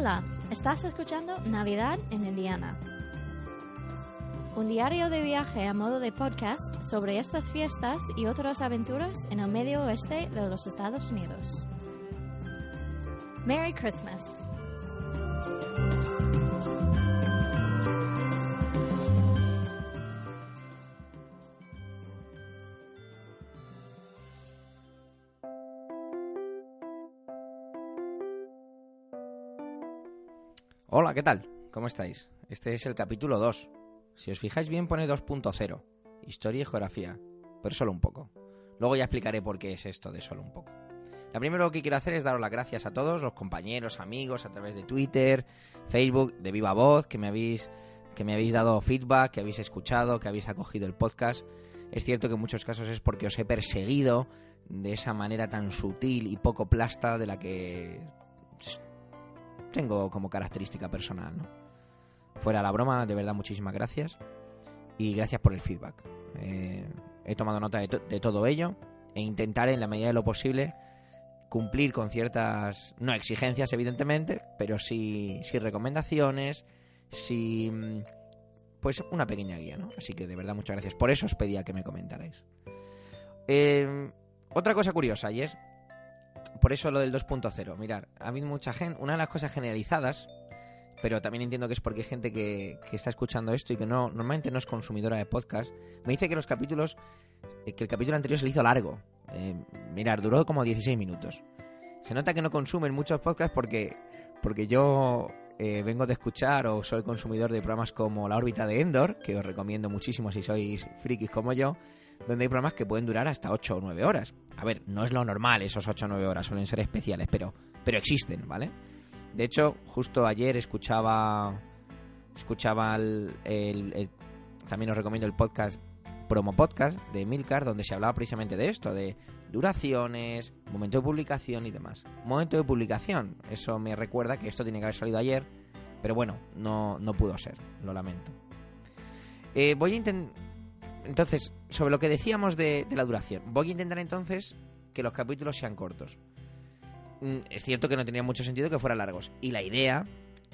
Hola, estás escuchando Navidad en Indiana. Un diario de viaje a modo de podcast sobre estas fiestas y otras aventuras en el medio oeste de los Estados Unidos. Merry Christmas. Hola, ¿qué tal? ¿Cómo estáis? Este es el capítulo 2. Si os fijáis bien pone 2.0, historia y geografía, pero solo un poco. Luego ya explicaré por qué es esto de solo un poco. Lo primero que quiero hacer es daros las gracias a todos, los compañeros, amigos, a través de Twitter, Facebook, de viva voz, que me habéis, que me habéis dado feedback, que habéis escuchado, que habéis acogido el podcast. Es cierto que en muchos casos es porque os he perseguido de esa manera tan sutil y poco plasta de la que tengo como característica personal, ¿no? Fuera la broma, de verdad, muchísimas gracias. Y gracias por el feedback. Eh, he tomado nota de, to- de todo ello e intentaré, en la medida de lo posible, cumplir con ciertas, no exigencias, evidentemente, pero sí, sí recomendaciones, sí, mm, pues una pequeña guía, ¿no? Así que de verdad, muchas gracias. Por eso os pedía que me comentarais. Eh, otra cosa curiosa, y es por eso lo del 2.0. Mirar, ha habido mucha gente. Una de las cosas generalizadas, pero también entiendo que es porque hay gente que, que está escuchando esto y que no normalmente no es consumidora de podcast, me dice que los capítulos. eh, que el capítulo anterior se le hizo largo. Eh, mirar, duró como 16 minutos. Se nota que no consumen muchos podcasts porque, porque yo eh, vengo de escuchar o soy consumidor de programas como La órbita de Endor, que os recomiendo muchísimo si sois frikis como yo, donde hay programas que pueden durar hasta 8 o 9 horas. A ver, no es lo normal esos 8 o 9 horas, suelen ser especiales, pero, pero existen, ¿vale? De hecho, justo ayer escuchaba escuchaba el, el- también os recomiendo el podcast promo podcast de Milcar donde se hablaba precisamente de esto, de duraciones, momento de publicación y demás. Momento de publicación, eso me recuerda que esto tiene que haber salido ayer, pero bueno, no, no pudo ser, lo lamento. Eh, voy a intentar... Entonces, sobre lo que decíamos de, de la duración, voy a intentar entonces que los capítulos sean cortos. Mm, Es cierto que no tenía mucho sentido que fueran largos. Y la idea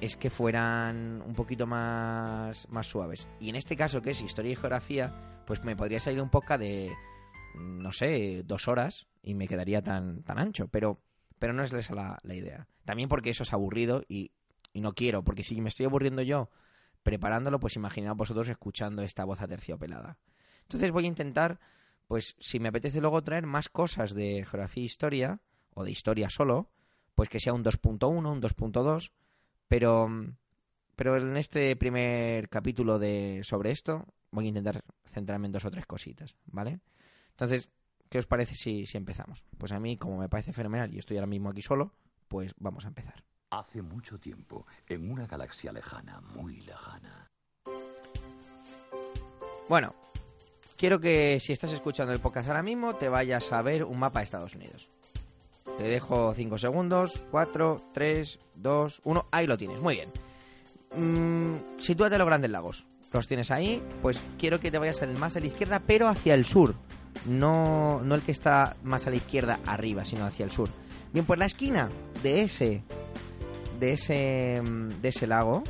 es que fueran un poquito más, más suaves. Y en este caso, que es historia y geografía, pues me podría salir un podcast de, mm, no sé, dos horas y me quedaría tan, tan ancho. Pero, pero no es esa la, la idea. También porque eso es aburrido y, y no quiero, porque si me estoy aburriendo yo preparándolo, pues imaginaos vosotros escuchando esta voz aterciopelada. Entonces voy a intentar, pues si me apetece luego traer más cosas de geografía e historia, o de historia solo, pues que sea un 2.1, un 2.2, pero, pero en este primer capítulo de sobre esto voy a intentar centrarme en dos o tres cositas, ¿vale? Entonces, ¿qué os parece si, si empezamos? Pues a mí, como me parece fenomenal y estoy ahora mismo aquí solo, pues vamos a empezar. Hace mucho tiempo, en una galaxia lejana, muy lejana. Bueno, quiero que si estás escuchando el podcast ahora mismo, te vayas a ver un mapa de Estados Unidos. Te dejo 5 segundos, 4, 3, 2, 1, ahí lo tienes, muy bien. Mm, sitúate los grandes lagos. Los tienes ahí, pues quiero que te vayas más a la izquierda, pero hacia el sur. No, no el que está más a la izquierda arriba, sino hacia el sur. Bien, pues la esquina de ese, de ese, mm, de ese lago,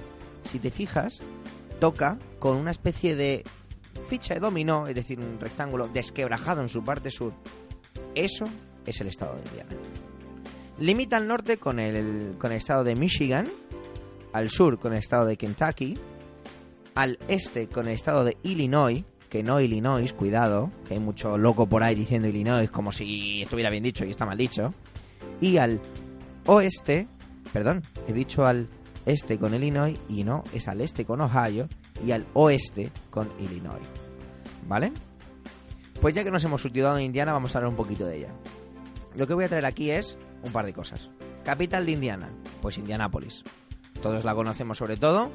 si te fijas, toca con una especie de ficha de dominó, es decir, un rectángulo desquebrajado en su parte sur. Eso es el estado de Indiana. Limita al norte con el, con el estado de Michigan, al sur con el estado de Kentucky, al este con el estado de Illinois, que no Illinois, cuidado, que hay mucho loco por ahí diciendo Illinois como si estuviera bien dicho y está mal dicho, y al oeste, perdón, he dicho al este con Illinois y no, es al este con Ohio y al oeste con Illinois. ¿Vale? Pues ya que nos hemos situado en Indiana, vamos a hablar un poquito de ella. Lo que voy a traer aquí es un par de cosas. Capital de Indiana, pues Indianápolis. Todos la conocemos sobre todo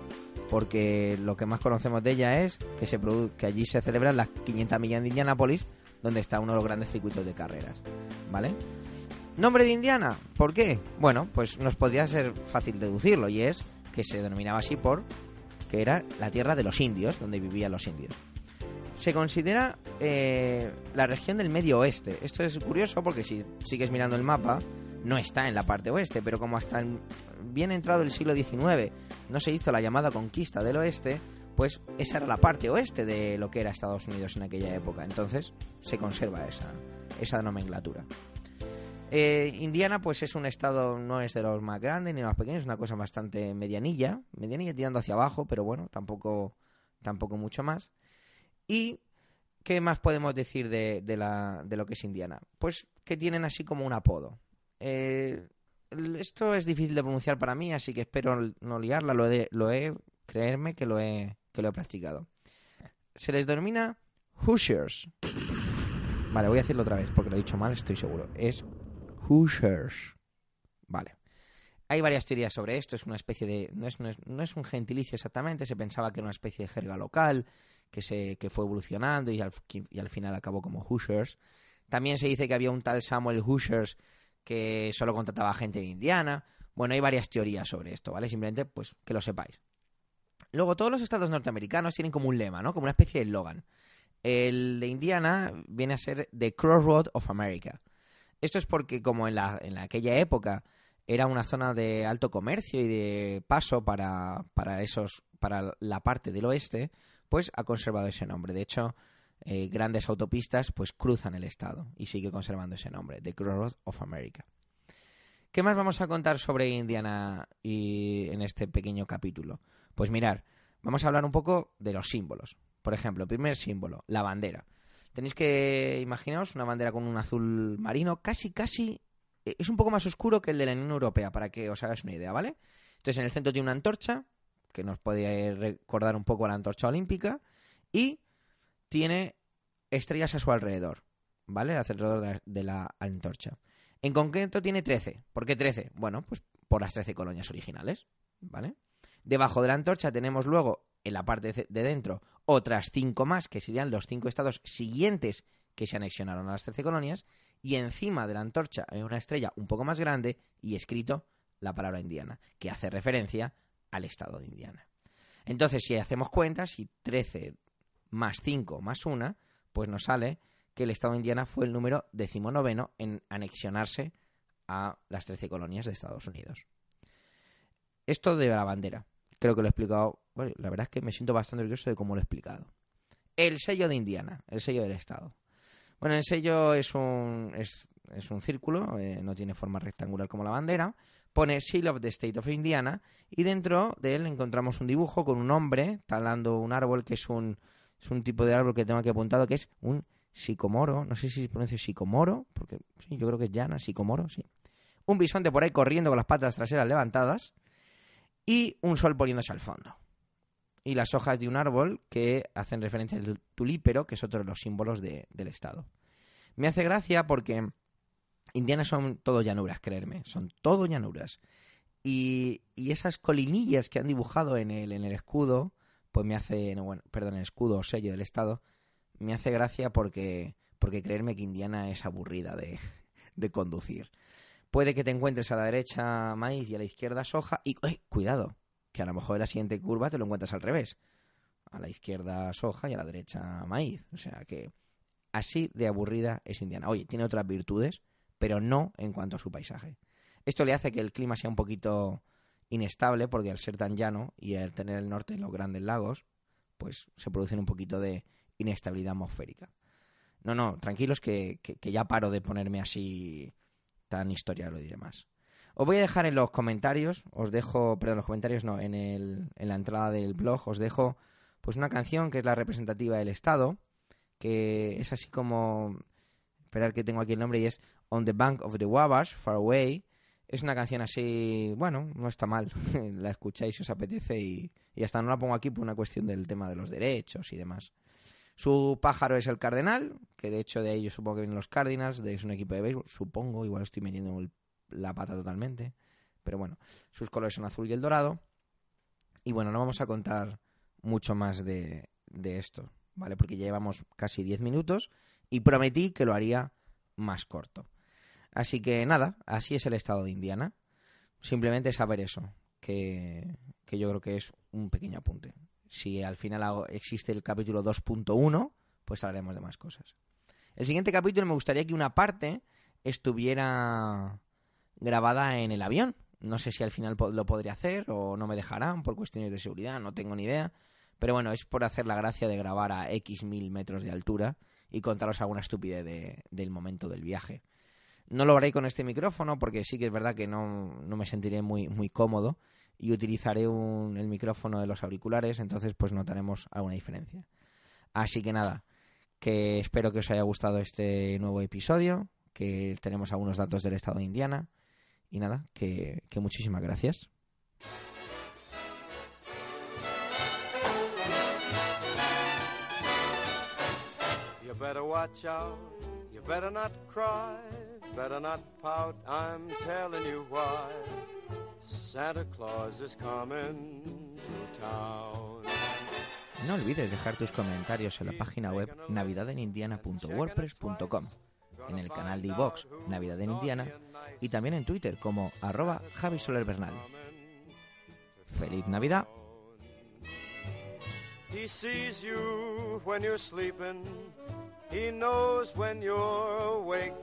porque lo que más conocemos de ella es que, se que allí se celebran las 500 millas de Indianápolis, donde está uno de los grandes circuitos de carreras. ¿Vale? Nombre de Indiana, ¿por qué? Bueno, pues nos podría ser fácil deducirlo y es que se denominaba así por que era la tierra de los indios, donde vivían los indios. Se considera eh, la región del medio oeste. Esto es curioso porque si sigues mirando el mapa, no está en la parte oeste, pero como hasta bien entrado el siglo XIX no se hizo la llamada conquista del oeste, pues esa era la parte oeste de lo que era Estados Unidos en aquella época. Entonces se conserva esa, esa nomenclatura. Eh, Indiana, pues es un estado, no es de los más grandes ni los más pequeños, es una cosa bastante medianilla, medianilla tirando hacia abajo, pero bueno, tampoco, tampoco mucho más. Y ¿qué más podemos decir de, la, de lo que es Indiana? Pues que tienen así como un apodo. Eh, esto es difícil de pronunciar para mí, así que espero no liarla, lo he, lo creerme que lo he, que lo he practicado. Se les denomina Hoosiers. Vale, voy a decirlo otra vez porque lo he dicho mal, estoy seguro. Es Hoosiers. Vale. Hay varias teorías sobre esto, es una especie de... No es, no es, un gentilicio exactamente, se pensaba que era una especie de jerga local, que, se, que fue evolucionando y al, final acabó como Hoosiers. También se dice que había un tal Samuel Hoosiers que solo contrataba gente de Indiana. Bueno, hay varias teorías sobre esto, ¿vale? Simplemente, pues, que lo sepáis. Luego, todos los estados norteamericanos tienen como un lema, ¿no? Como una especie de eslogan. El de Indiana viene a ser The Crossroad of America. Esto es porque como en, la, en aquella época era una zona de alto comercio y de paso para, para, esos, para la parte del oeste, pues ha conservado ese nombre. De hecho, eh, grandes autopistas pues cruzan el estado y sigue conservando ese nombre, The Crossroad of America. ¿Qué más vamos a contar sobre Indiana y en este pequeño capítulo? Pues mirar, vamos a hablar un poco de los símbolos. Por ejemplo, primer símbolo, la bandera. Tenéis que imaginaos una bandera con un azul marino, casi, casi. Eh, es un poco más oscuro que el de la Unión Europea, para que os hagáis una idea, ¿vale? Entonces, en el centro tiene una antorcha, que nos puede recordar un poco a la antorcha olímpica, y tiene estrellas a su alrededor, ¿vale? Alrededor de la, antorcha. En concreto tiene 13. ¿Por qué 13? Bueno, pues por las 13 colonias originales, ¿vale? Debajo de la antorcha tenemos luego en la parte de dentro otras cinco más, que serían los cinco estados siguientes que se anexionaron a las trece colonias, y encima de la antorcha hay una estrella un poco más grande y escrito la palabra indiana, que hace referencia al estado de Indiana. Entonces, si hacemos cuentas, si 13 más 5 más 1, pues nos sale que el estado de Indiana fue el número decimonoveno en anexionarse a las 13 colonias de Estados Unidos. Esto de la bandera creo que lo he explicado. Bueno, la verdad es que me siento bastante orgulloso de cómo lo he explicado. El sello de Indiana, el sello del Estado. Bueno, el sello es un, es, un círculo, eh, no tiene forma rectangular como la bandera. Pone Seal of the State of Indiana y dentro de él encontramos un dibujo con un hombre talando un árbol que es un, es un tipo de árbol que tengo aquí apuntado que es un sicomoro. No sé si se pronuncia sicomoro, porque sí, yo creo que es llana, sicomoro, sí. Un bisonte por ahí corriendo con las patas traseras levantadas y un sol poniéndose al fondo. Y las hojas de un árbol que hacen referencia al tulípero, que es otro de los símbolos del estado. Me hace gracia porque Indiana son todo llanuras, creerme, son todo llanuras. Y, esas colinillas que han dibujado en el, en el escudo, pues me hace, perdón, el escudo o sello del estado, me hace gracia porque, porque creerme que Indiana es aburrida de, de conducir. Puede que te encuentres a la derecha maíz y a la izquierda soja y cuidado, que a lo mejor en la siguiente curva te lo encuentras al revés. A la izquierda soja y a la derecha maíz. O sea que así de aburrida es Indiana. Oye, tiene otras virtudes, pero no en cuanto a su paisaje. Esto le hace que el clima sea un poquito inestable porque al ser tan llano y al tener el norte los grandes lagos, pues se produce un poquito de inestabilidad atmosférica. No, no, tranquilos que, que ya paro de ponerme así tan historia, lo diré más. Os voy a dejar en los comentarios, os dejo, perdón, los comentarios no, en, el, en la entrada del blog os dejo pues una canción que es la representativa del Estado, que es así como, esperar que tengo aquí el nombre y es On the Bank of the Wabash, Far Away. Es una canción así, bueno, no está mal, la escucháis si os apetece y, y hasta no la pongo aquí por una cuestión del tema de los derechos y demás. Su pájaro es el Cardenal, que de hecho de ahí yo supongo que vienen los Cardinals, de es un equipo de béisbol, supongo, igual estoy metiendo la pata totalmente, pero bueno, sus colores son azul y el dorado. Y bueno, no vamos a contar mucho más de, de esto, ¿vale? Porque ya llevamos casi 10 minutos y prometí que lo haría más corto. Así que nada, así es el estado de Indiana. Simplemente saber eso, que, que yo creo que es un pequeño apunte si al final existe el capítulo 2.1, pues hablaremos de más cosas. El siguiente capítulo me gustaría que una parte estuviera grabada en el avión. No sé si al final lo podré hacer o no me dejarán por cuestiones de seguridad, no tengo ni idea. Pero bueno, es por hacer la gracia de grabar a X mil metros de altura y contaros alguna estupidez de- del momento del viaje. No lo haré con este micrófono porque sí que es verdad que no, no me sentiré muy, muy cómodo y utilizaré un- el micrófono de los auriculares, entonces pues notaremos alguna diferencia. Así que nada, que espero que os haya gustado este nuevo episodio, que tenemos algunos datos del estado de Indiana y nada, que, que muchísimas gracias. You better watch out, you better not cry, better not pout, I'm telling you why. Santa Claus is coming to town. No olvides dejar tus comentarios en la página web navidadenindiana.wordpress.com, en el canal de iVox Navidad en Indiana y también en Twitter como arroba Javi Soler Bernal. ¡Feliz Navidad! He sees you when you're sleeping. He knows when you're awake.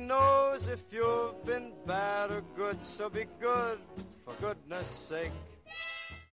Knows if you've been bad or good, so be good for goodness sake.